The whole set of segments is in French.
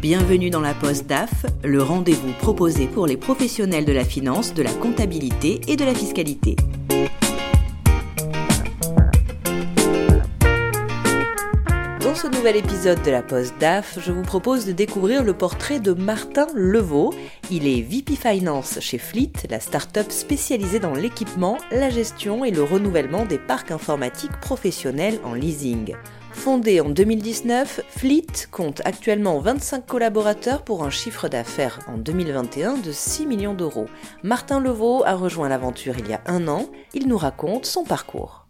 Bienvenue dans la Poste DAF, le rendez-vous proposé pour les professionnels de la finance, de la comptabilité et de la fiscalité. Dans ce nouvel épisode de la Poste DAF, je vous propose de découvrir le portrait de Martin Levaux. Il est VP Finance chez Fleet, la start-up spécialisée dans l'équipement, la gestion et le renouvellement des parcs informatiques professionnels en leasing. Fondé en 2019, Fleet compte actuellement 25 collaborateurs pour un chiffre d'affaires en 2021 de 6 millions d'euros. Martin Levaux a rejoint l'aventure il y a un an. Il nous raconte son parcours.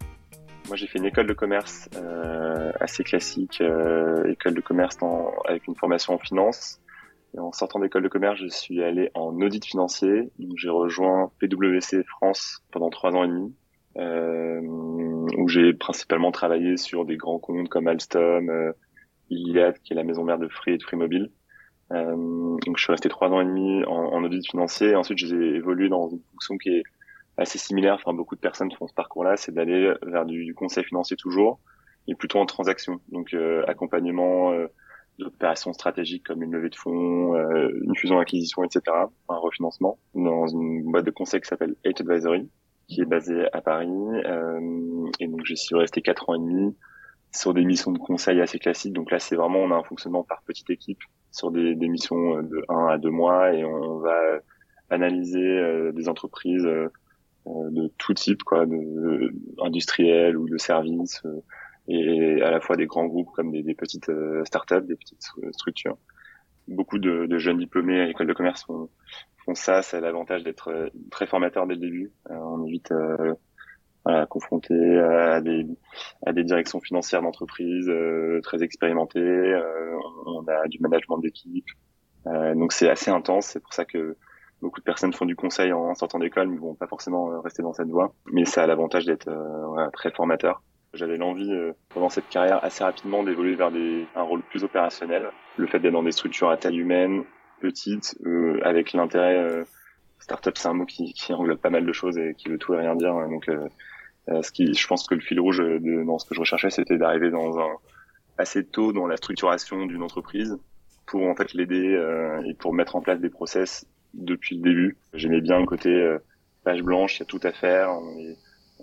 Moi, j'ai fait une école de commerce euh, assez classique, euh, école de commerce avec une formation en finance. Et en sortant d'école de commerce, je suis allé en audit financier. J'ai rejoint PwC France pendant trois ans et demi, où j'ai principalement travaillé sur des grands comptes comme Alstom, euh, Iliad, qui est la maison mère de Free et de Free Mobile. Euh, donc je suis resté trois ans et demi en, en audit financier. Ensuite, j'ai évolué dans une fonction qui est assez similaire. Enfin, beaucoup de personnes font ce parcours-là, c'est d'aller vers du, conseil financier toujours, et plutôt en transaction. Donc, euh, accompagnement euh, d'opérations stratégiques comme une levée de fonds, euh, une fusion-acquisition, etc., un refinancement, dans une boîte de conseil qui s'appelle Eight Advisory, qui est basée à Paris. Euh, et donc, j'y suis resté quatre ans et demi sur des missions de conseil assez classiques. Donc là, c'est vraiment, on a un fonctionnement par petite équipe sur des, des missions de 1 à 2 mois et on va analyser des entreprises euh, de tout type, quoi, de, industriels ou de services, euh, et à la fois des grands groupes comme des, des petites euh, startups, des petites structures. Beaucoup de, jeunes diplômés à l'école de commerce font, font ça. C'est l'avantage d'être très formateur dès le début. on évite euh, voilà, confronté à des, à des directions financières d'entreprise très expérimentées. Euh, on a du management d'équipe. Euh, donc c'est assez intense. C'est pour ça que beaucoup de personnes font du conseil en sortant d'école, mais vont pas forcément euh, rester dans cette voie. Mais ça a l'avantage d'être euh, très formateur. J'avais l'envie, euh, pendant cette carrière, assez rapidement d'évoluer vers des, un rôle plus opérationnel. Le fait d'être dans des structures à taille humaine, petites, avec l'intérêt... startup, c'est un mot qui, qui englobe pas mal de choses et qui veut tout et rien dire. Donc, ce qui, je pense que le fil rouge de, dans ce que je recherchais, c'était d'arriver dans un assez tôt dans la structuration d'une entreprise pour en fait l'aider et pour mettre en place des process depuis le début. J'aimais bien le côté euh, page blanche, il y a tout à faire.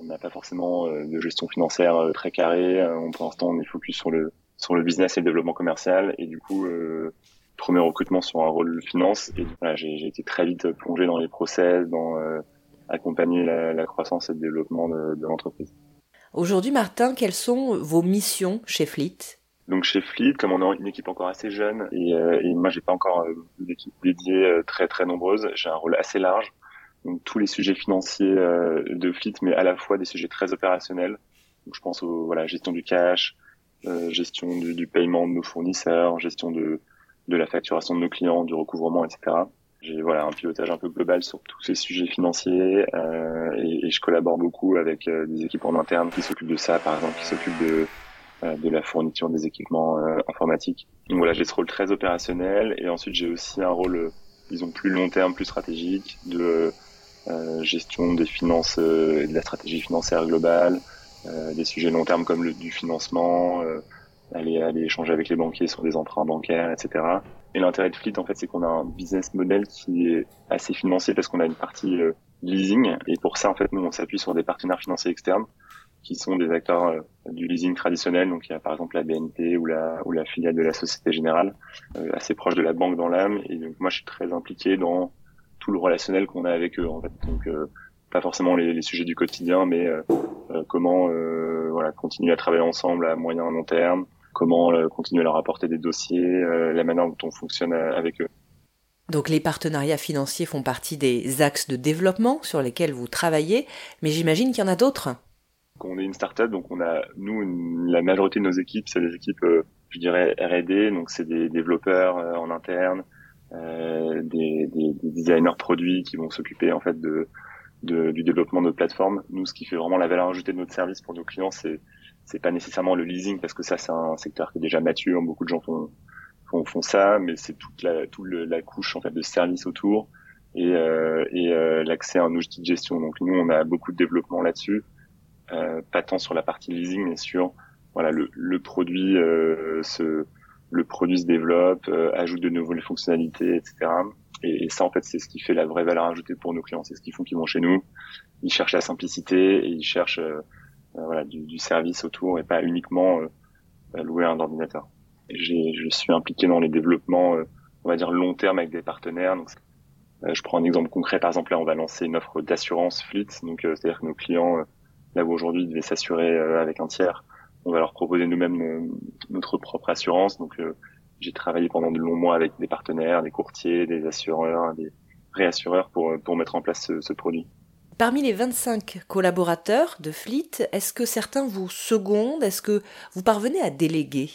N'a pas forcément euh, de gestion financière euh, très carrée. pour l'instant, on est focus sur le sur le business et le développement commercial. Et du coup, premier recrutement sur un rôle de finance. Et voilà, j'ai été très vite plongé dans les process, dans accompagner la, la, croissance et le développement de, de l'entreprise. Aujourd'hui, Martin, quelles sont vos missions chez Fleet? Donc chez Fleet, comme on a une équipe encore assez jeune et, euh, et moi j'ai pas encore euh, une équipe dédiée euh, très très nombreuse, j'ai un rôle assez large. Donc tous les sujets financiers euh, de Fleet, mais à la fois des sujets très opérationnels. Donc, je pense aux voilà gestion du cash, gestion du, du, paiement de nos fournisseurs, gestion de de la facturation de nos clients, du recouvrement, etc. J'ai voilà un pilotage un peu global sur tous ces sujets financiers et, et, je collabore beaucoup avec des équipes en interne qui s'occupent de ça, par exemple, qui s'occupent de euh, de la fourniture des équipements euh, informatiques. Donc voilà, j'ai ce rôle très opérationnel et ensuite j'ai aussi un rôle, euh, disons, plus long terme, plus stratégique de gestion des finances et de la stratégie financière globale, des sujets long terme comme le, du financement, aller, aller échanger avec les banquiers sur des emprunts bancaires, etc. Et l'intérêt de Fleet, en fait, c'est qu'on a un business model qui est assez financier parce qu'on a une partie leasing. Et pour ça, en fait, nous, on s'appuie sur des partenaires financiers externes qui sont des acteurs euh, du leasing traditionnel. Donc il y a par exemple la BNP ou la, ou la filiale de la Société Générale, euh, assez proche de la banque dans l'âme. Et donc moi je suis très impliqué dans tout le relationnel qu'on a avec eux en fait. Donc euh, pas forcément les, les, sujets du quotidien, mais comment voilà continuer à travailler ensemble à moyen et long terme, comment continuer à leur apporter des dossiers, la manière dont on fonctionne avec eux. Donc les partenariats financiers font partie des axes de développement sur lesquels vous travaillez, mais j'imagine qu'il y en a d'autres. On est une startup, donc on a nous la majorité de nos équipes, c'est des équipes, euh, je dirais R&D, donc c'est des développeurs euh, en interne, euh, des, des, des, designers produits qui vont s'occuper en fait de, de, du développement de notre plateforme. Nous, ce qui fait vraiment la valeur ajoutée de notre service pour nos clients, c'est c'est pas nécessairement le leasing parce que ça c'est un secteur qui est déjà mature, beaucoup de gens font font, font ça, mais c'est toute la toute la couche en fait de service autour et, euh, et l'accès à un outil de gestion. Donc nous, on a beaucoup de développement là-dessus. Euh, pas tant sur la partie leasing, mais sur voilà le, le produit euh, se le produit se développe, ajoute de nouvelles fonctionnalités, etc. Et, ça, en fait, c'est ce qui fait la vraie valeur ajoutée pour nos clients. C'est ce qu'ils font qu'ils vont chez nous. Ils cherchent la simplicité et ils cherchent voilà, du, du, service autour et pas uniquement louer un ordinateur. Je suis impliqué dans les développements, on va dire long terme avec des partenaires. Donc, euh, je prends un exemple concret, par exemple là on va lancer une offre d'assurance fleet, donc euh, c'est-à-dire que nos clients, euh, là où aujourd'hui devaient s'assurer avec un tiers, on va leur proposer nous-mêmes notre propre assurance. Donc j'ai travaillé pendant de longs mois avec des partenaires, des courtiers, des assureurs, des réassureurs pour, pour mettre en place ce, ce produit. Parmi les 25 collaborateurs de Fleet, est-ce que certains vous secondent? Est-ce que vous parvenez à déléguer?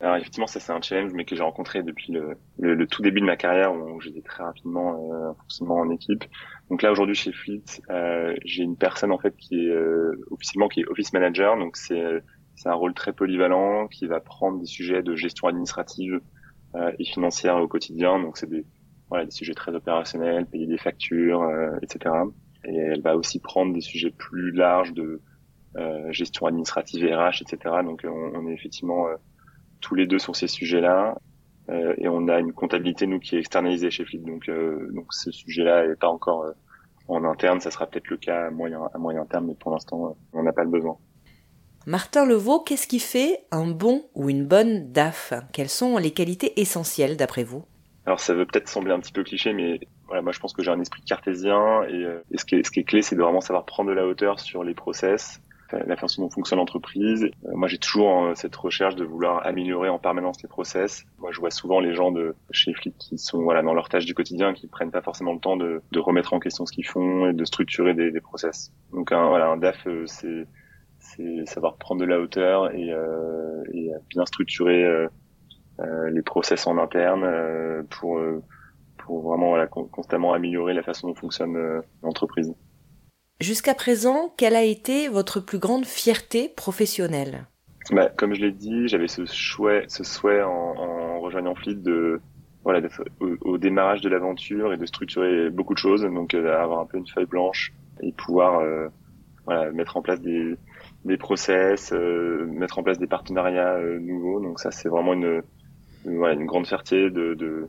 Alors effectivement, ça c'est un challenge, mais que j'ai rencontré depuis le, le, tout début de ma carrière où j'étais très rapidement euh, forcément en équipe. Donc là aujourd'hui chez Fleet, euh, j'ai une personne en fait qui est euh, officiellement qui est office manager, donc c'est c'est un rôle très polyvalent qui va prendre des sujets de gestion administrative euh, et financière au quotidien. Donc c'est des voilà des sujets très opérationnels, payer des factures, etc. Et elle va aussi prendre des sujets plus larges de gestion administrative et RH, etc. Donc on, est effectivement tous les deux sur ces sujets-là. Euh, et on a une comptabilité nous qui est externalisée chez Flip. Donc, euh, donc ce sujet-là n'est pas encore euh, en interne. Ça sera peut-être le cas à moyen, à moyen terme, mais pour l'instant, on n'a pas le besoin. Martin Levaux, qu'est-ce qui fait un bon ou une bonne DAF? Quelles sont les qualités essentielles d'après vous? Alors ça veut peut-être sembler un petit peu cliché, mais voilà, moi je pense que j'ai un esprit cartésien et, et ce, qui est, clé, c'est de vraiment savoir prendre de la hauteur sur les process, la façon dont fonctionne l'entreprise. Euh, moi, j'ai toujours euh, cette recherche de vouloir améliorer en permanence les process. Moi, je vois souvent les gens de chez Flip qui sont voilà dans leur tâche du quotidien, qui prennent pas forcément le temps de, remettre en question ce qu'ils font et de structurer des, process. Donc, voilà, un DAF, euh, c'est c'est savoir prendre de la hauteur et, euh, et bien structurer euh, les process en interne pour pour vraiment voilà, constamment améliorer la façon dont fonctionne l'entreprise. Jusqu'à présent, quelle a été votre plus grande fierté professionnelle? Bah, Comme je l'ai dit, j'avais ce souhait, ce souhait en, en rejoignant Fleet de voilà au, démarrage de l'aventure et de structurer beaucoup de choses, donc euh, avoir un peu une feuille blanche et pouvoir euh, voilà mettre en place des des process, euh, mettre en place des partenariats euh, nouveaux. Donc ça, c'est vraiment une, une, une grande fierté de, de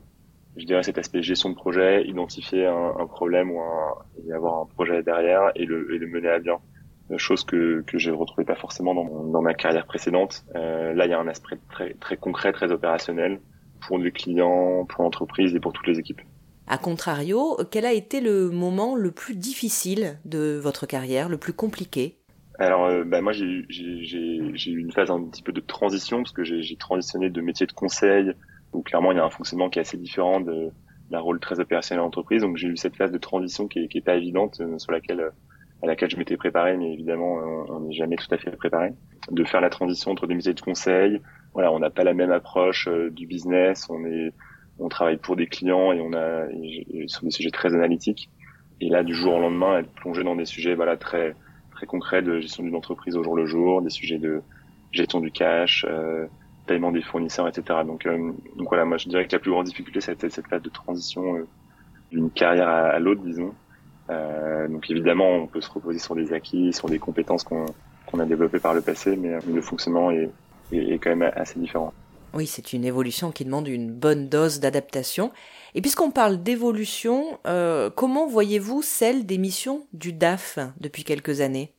je dirais cet aspect gestion de projet, identifier un, un problème ou un, et avoir un projet derrière et le, et le mener à bien. Euh, chose que, que je ne retrouvais pas forcément dans, dans ma carrière précédente. Euh, là, il y a un aspect très, très concret, très opérationnel pour les clients, pour l'entreprise et pour toutes les équipes. A contrario, quel a été le moment le plus difficile de votre carrière, le plus compliqué? Alors, euh, bah, moi, j'ai eu une phase un petit peu de transition parce que j'ai transitionné de métier de conseil où clairement il y a un fonctionnement qui est assez différent de d'un rôle très opérationnel en entreprise. Donc j'ai eu cette phase de transition qui est, qui est pas évidente, euh, sur laquelle à laquelle je m'étais préparé, mais évidemment on n'est jamais tout à fait préparé. De faire la transition entre des métiers de conseil, voilà, on n'a pas la même approche euh, du business, on est on travaille pour des clients et on a sur des sujets très analytiques. Et là, du jour au lendemain, être plongé dans des sujets voilà très très concrets de gestion d'une entreprise au jour le jour, des sujets de gestion du cash, euh, paiement des fournisseurs, etc. Donc, euh, donc voilà, moi je dirais que la plus grande difficulté, c'était cette phase de transition euh, d'une carrière à, l'autre, disons. Euh, donc évidemment, on peut se reposer sur des acquis, sur des compétences qu'on a développées par le passé, mais le fonctionnement est, est, quand même assez différent. Oui, c'est une évolution qui demande une bonne dose d'adaptation. Et puisqu'on parle d'évolution, comment voyez-vous celle des missions du DAF depuis quelques années?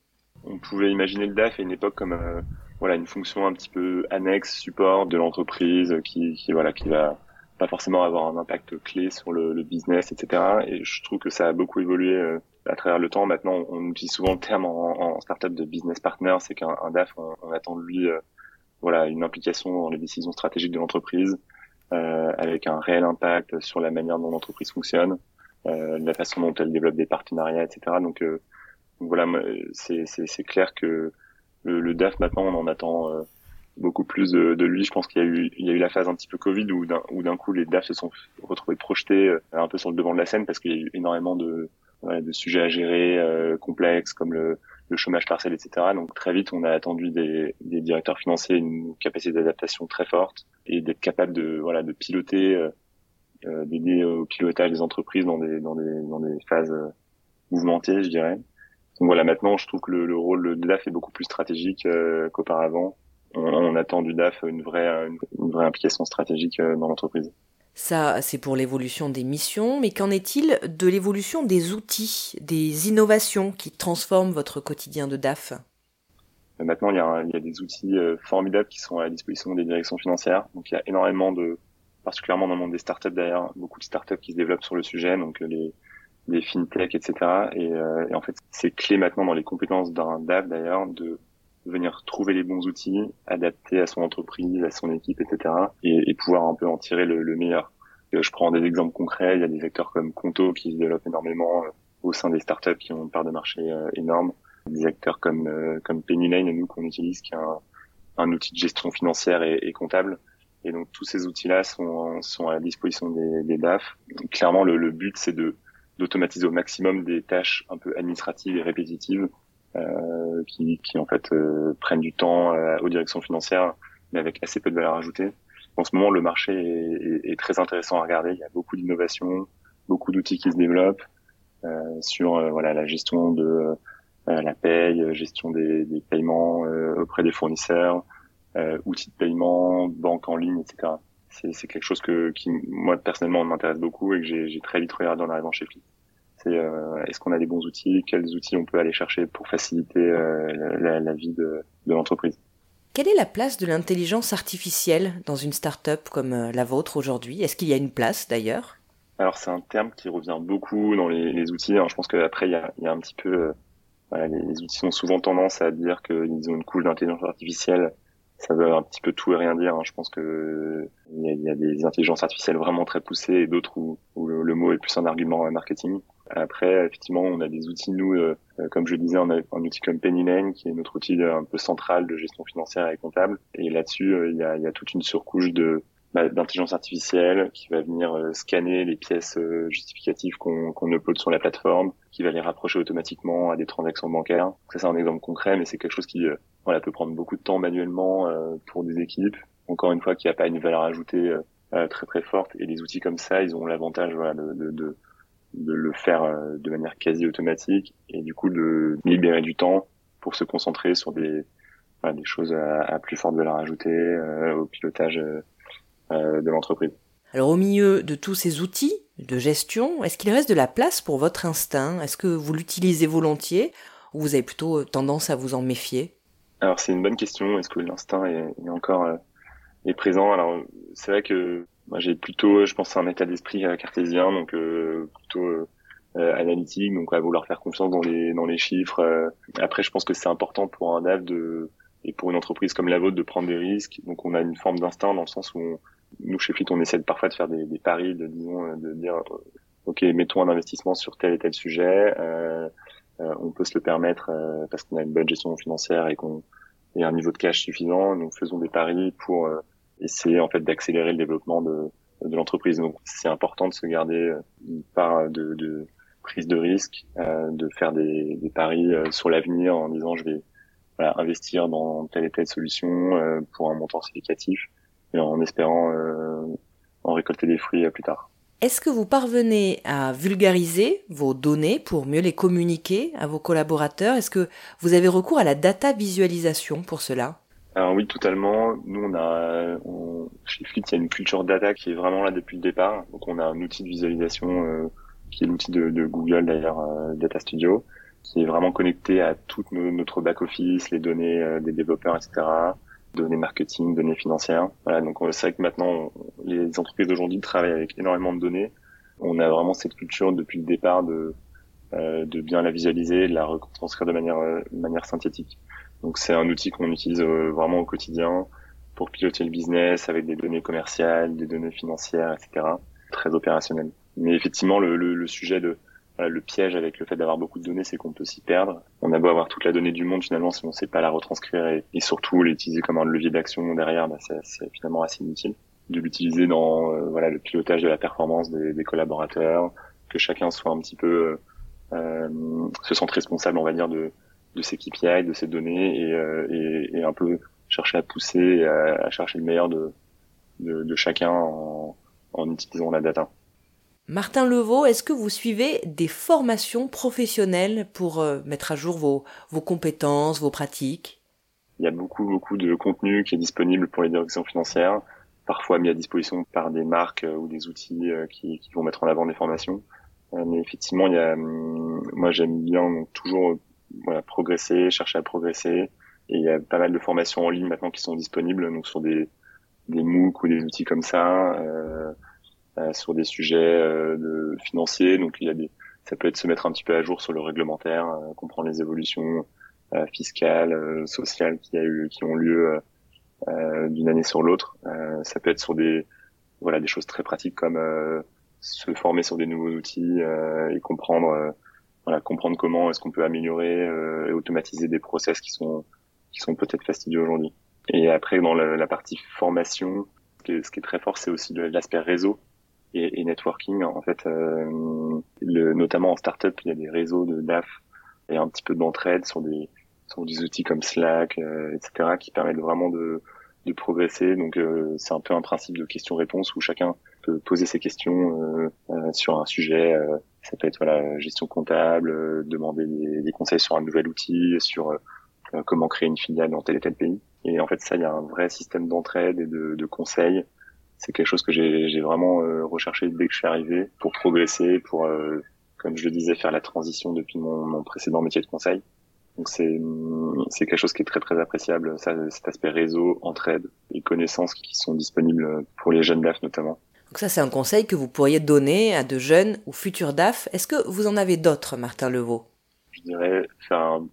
On pouvait imaginer le DAF à une époque comme voilà une fonction un petit peu annexe support de l'entreprise qui, qui voilà qui va pas forcément avoir un impact clé sur le, business etc et je trouve que ça a beaucoup évolué euh, à travers le temps. Maintenant on utilise souvent le terme en, en startup de business partner c'est qu'un DAF on, attend de lui euh, voilà une implication dans les décisions stratégiques de l'entreprise euh, avec un réel impact sur la manière dont l'entreprise fonctionne euh, la façon dont elle développe des partenariats etc donc, euh, voilà c'est clair que le, le, DAF maintenant on en attend euh, beaucoup plus de, de, lui. Je pense qu'il y a eu il y a eu la phase un petit peu Covid où d'un où d'un coup les DAF se sont retrouvés projetés euh, un peu sur le devant de la scène parce qu'il y a eu énormément de de sujets à gérer euh, complexes comme le, le, chômage partiel, etc. Donc très vite, on a attendu des, des directeurs financiers une capacité d'adaptation très forte et d'être capable de voilà de piloter, euh, d'aider au pilotage des entreprises dans des dans des dans des phases mouvementées, je dirais. Donc voilà, maintenant, je trouve que le, le rôle de DAF est beaucoup plus stratégique euh, qu'auparavant. on, attend du DAF une vraie, une, vraie implication stratégique dans l'entreprise. Ça, c'est pour l'évolution des missions, mais qu'en est-il de l'évolution des outils, des innovations qui transforment votre quotidien de DAF? Maintenant, il y, a, des outils formidables qui sont à la disposition des directions financières. Donc, il y a énormément de, particulièrement dans le monde des startups d'ailleurs, beaucoup de startups qui se développent sur le sujet, donc les, les fintech, etc. Et, euh, et en fait, c'est clé maintenant dans les compétences d'un DAF d'ailleurs de venir trouver les bons outils, adapter à son entreprise, à son équipe, etc. Et, et pouvoir un peu en tirer le, le meilleur. je prends des exemples concrets. Il y a des acteurs comme Conto qui se développent énormément euh, au sein des startups qui ont une part de marché euh, énorme. Des acteurs comme comme Penny Lane, nous qu'on utilise, qui est un, un, outil de gestion financière et, et comptable, et donc tous ces outils-là sont, sont à la disposition des, des DAF. clairement, le, le but, c'est de d'automatiser au maximum des tâches un peu administratives et répétitives euh, qui, qui en fait euh, prennent du temps euh, aux directions financières, mais avec assez peu de valeur ajoutée. En ce moment, le marché est, est, est très intéressant à regarder. Il y a beaucoup d'innovations, beaucoup d'outils qui se développent euh, sur euh, voilà la gestion de la paye, gestion des, des paiements auprès des fournisseurs, outils de paiement, banque en ligne, etc. C'est quelque chose que, qui, moi, personnellement, m'intéresse beaucoup et que j'ai très vite regardé en arrivant chez Flip. C'est euh, est-ce qu'on a des bons outils, quels outils on peut aller chercher pour faciliter euh, la, la, vie de, de l'entreprise? Quelle est la place de l'intelligence artificielle dans une start-up comme euh, la vôtre aujourd'hui? Est-ce qu'il y a une place d'ailleurs? Alors c'est un terme qui revient beaucoup dans les, les outils. Alors, je pense qu'après il y a, y a, un petit peu, voilà, les, les, outils ont souvent tendance à dire qu'ils ont une couche d'intelligence artificielle ça veut un petit peu tout et rien dire. Hein. Je pense que il y, a, des intelligences artificielles vraiment très poussées et d'autres où, le, mot est plus un argument marketing. Après, effectivement, on a des outils, nous, euh, comme je disais, on a un outil comme Pennylane, qui est notre outil un peu central de gestion financière et comptable. Et là-dessus, euh, il y, a, y a toute une surcouche de bah, d'intelligence artificielle qui va venir euh, scanner les pièces justificatives qu'on qu'on upload sur la plateforme, qui va les rapprocher automatiquement à des transactions bancaires. Ça, c'est un exemple concret, mais c'est quelque chose qui voilà, peut prendre beaucoup de temps manuellement euh, pour des équipes. Encore une fois, qui a pas une valeur ajoutée euh, euh, très très forte. Et les outils comme ça, ils ont l'avantage voilà, de, de, de, le faire de manière quasi automatique et du coup de libérer du temps pour se concentrer sur des, choses à, à, plus forte valeur ajoutée au pilotage de l'entreprise. Alors au milieu de tous ces outils de gestion, est-ce qu'il reste de la place pour votre instinct? Est-ce que vous l'utilisez volontiers ou vous avez plutôt tendance à vous en méfier? Alors c'est une bonne question. Est-ce que l'instinct est, est, encore euh, est présent Alors c'est vrai que moi j'ai plutôt, je pense, un état d'esprit euh, cartésien, donc euh, plutôt analytique, donc à vouloir faire confiance dans les dans les chiffres. Après, je pense que c'est important pour un DAF de et pour une entreprise comme la vôtre de prendre des risques. Donc on a une forme d'instinct dans le sens où nous chez Fleet, on essaie de, parfois de faire des, des paris, de disons, de dire ok, mettons un investissement sur tel et tel sujet. Euh, euh, on peut se le permettre euh, parce qu'on a une bonne gestion financière et qu'on a un niveau de cash suffisant. Nous faisons des paris pour euh, essayer en fait d'accélérer le développement de, de l'entreprise. Donc c'est important de se garder une part de, de prise de risque, de faire des, des paris sur l'avenir en disant je vais voilà, investir dans telle et telle solution pour un montant significatif et en espérant en récolter des fruits plus tard. Est-ce que vous parvenez à vulgariser vos données pour mieux les communiquer à vos collaborateurs? Est-ce que vous avez recours à la data visualisation pour cela? Alors oui, totalement. Nous, on a, chez Fleet, il y a une culture data qui est vraiment là depuis le départ. Donc, on a un outil de visualisation euh, qui est l'outil de, Google d'ailleurs, euh, Data Studio, qui est vraiment connecté à tout notre back office, les données euh, des développeurs, etc données marketing, données financières. Voilà, donc c'est vrai que maintenant, les entreprises d'aujourd'hui travaillent avec énormément de données. On a vraiment cette culture depuis le départ de de bien la visualiser, de la retranscrire de manière de manière synthétique. Donc c'est un outil qu'on utilise euh, vraiment au quotidien pour piloter le business avec des données commerciales, des données financières, etc. Très opérationnel. Mais effectivement, le, le, le sujet de le piège avec le fait d'avoir beaucoup de données, c'est qu'on peut s'y perdre. On a beau avoir toute la donnée du monde, finalement, si on ne sait pas la retranscrire et, surtout l'utiliser comme un levier d'action derrière, bah, c'est finalement assez inutile. De l'utiliser dans euh, voilà le pilotage de la performance des, des, collaborateurs, que chacun soit un petit peu euh, se sente responsable, on va dire, de, de ses KPI, de ses données et, euh, et, et un peu chercher à pousser, à, à chercher le meilleur de, de, de chacun en, en utilisant la data. Martin Levaux, est-ce que vous suivez des formations professionnelles pour euh, mettre à jour vos, vos compétences, vos pratiques? Il y a beaucoup, beaucoup de contenu qui est disponible pour les directions financières, parfois mis à disposition par des marques ou des outils qui, qui vont mettre en avant des formations. mais effectivement, il y a, hum, moi j'aime bien toujours voilà, progresser, chercher à progresser. Et il y a pas mal de formations en ligne maintenant qui sont disponibles, donc sur des, des MOOC ou des outils comme ça, euh, euh, sur des sujets euh, de financiers. Donc il y a des, ça peut être se mettre un petit peu à jour sur le réglementaire, euh, comprendre les évolutions euh, fiscales, sociales qui a eu, qui ont lieu d'une année sur l'autre. ça peut être sur des, voilà, des choses très pratiques comme se former sur des nouveaux outils et comprendre, voilà, comprendre comment est-ce qu'on peut améliorer et automatiser des process qui sont qui sont peut-être fastidieux aujourd'hui. Et après, dans la, la partie formation, ce qui, est, ce qui est très fort, c'est aussi l'aspect réseau et, et, networking. En fait, euh, le, notamment en startup, il y a des réseaux de DAF et un petit peu d'entraide sur des sur des outils comme Slack, euh, etc., qui permettent vraiment de, de progresser. Donc, euh, c'est un peu un principe de questions-réponses où chacun peut poser ses questions euh, euh, sur un sujet. Ça peut être voilà gestion comptable, demander des, des, conseils sur un nouvel outil, sur comment créer une filiale dans tel et tel pays. Et en fait, ça, il y a un vrai système d'entraide et de, de conseils. C'est quelque chose que j'ai vraiment euh, recherché dès que je suis arrivé pour progresser, pour, euh, comme je le disais, faire la transition depuis mon, mon précédent métier de conseil. Donc c'est c'est quelque chose qui est très très appréciable, ça, cet aspect réseau, entraide et connaissances qui sont disponibles pour les jeunes DAF notamment. Donc ça c'est un conseil que vous pourriez donner à de jeunes ou futurs DAF. Est-ce que vous en avez d'autres, Martin Levaux? Je dirais faire un,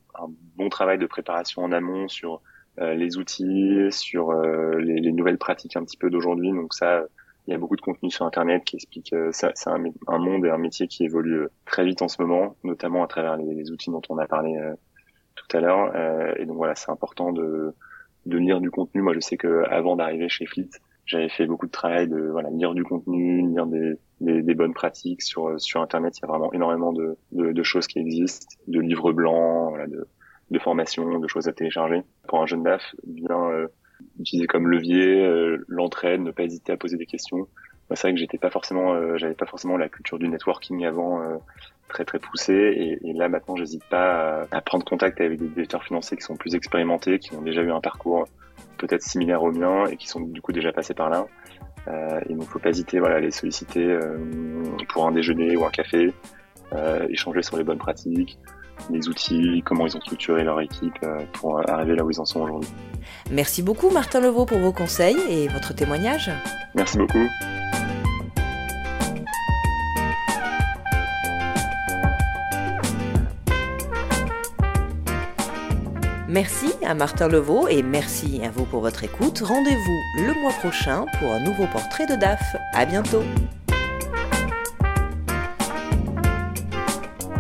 bon travail de préparation en amont sur euh, les outils, sur euh, les, les, nouvelles pratiques un petit peu d'aujourd'hui. Donc ça, il y a beaucoup de contenu sur Internet qui explique. Euh, ça, c'est un, monde et un métier qui évolue très vite en ce moment, notamment à travers les, les outils dont on a parlé tout à l'heure. et donc voilà, c'est important de, de lire du contenu. Moi, je sais que avant d'arriver chez Fleet, j'avais fait beaucoup de travail de voilà lire du contenu, lire des, des, des, bonnes pratiques sur sur internet. Il y a vraiment énormément de, de, de choses qui existent, de livres blancs, voilà, de de formation, de choses à télécharger. Pour un jeune DAF, bien euh, utiliser comme levier euh, l'entraide, ne pas hésiter à poser des questions. c'est vrai que j'étais pas forcément, euh, j'avais pas forcément la culture du networking avant très très poussée, et, et là maintenant j'hésite pas à, prendre contact avec des directeurs financiers qui sont plus expérimentés, qui ont déjà eu un parcours peut-être similaire au mien et qui sont du coup déjà passés par là. Euh, et donc faut pas hésiter voilà à les solliciter pour un déjeuner ou un café, échanger sur les bonnes pratiques, les outils, comment ils ont structuré leur équipe euh, pour arriver là où ils en sont aujourd'hui. Merci beaucoup Martin Levaux pour vos conseils et votre témoignage. Merci beaucoup. Merci à Martin Levaux et merci à vous pour votre écoute. Rendez-vous le mois prochain pour un nouveau portrait de DAF. À bientôt.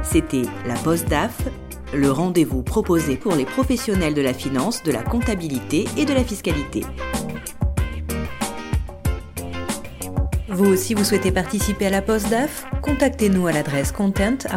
C'était la Poste DAF, le rendez-vous proposé pour les professionnels de la finance, de la comptabilité et de la fiscalité. Vous aussi, vous souhaitez participer à la Poste DAF Contactez-nous à l'adresse content.flf.fr.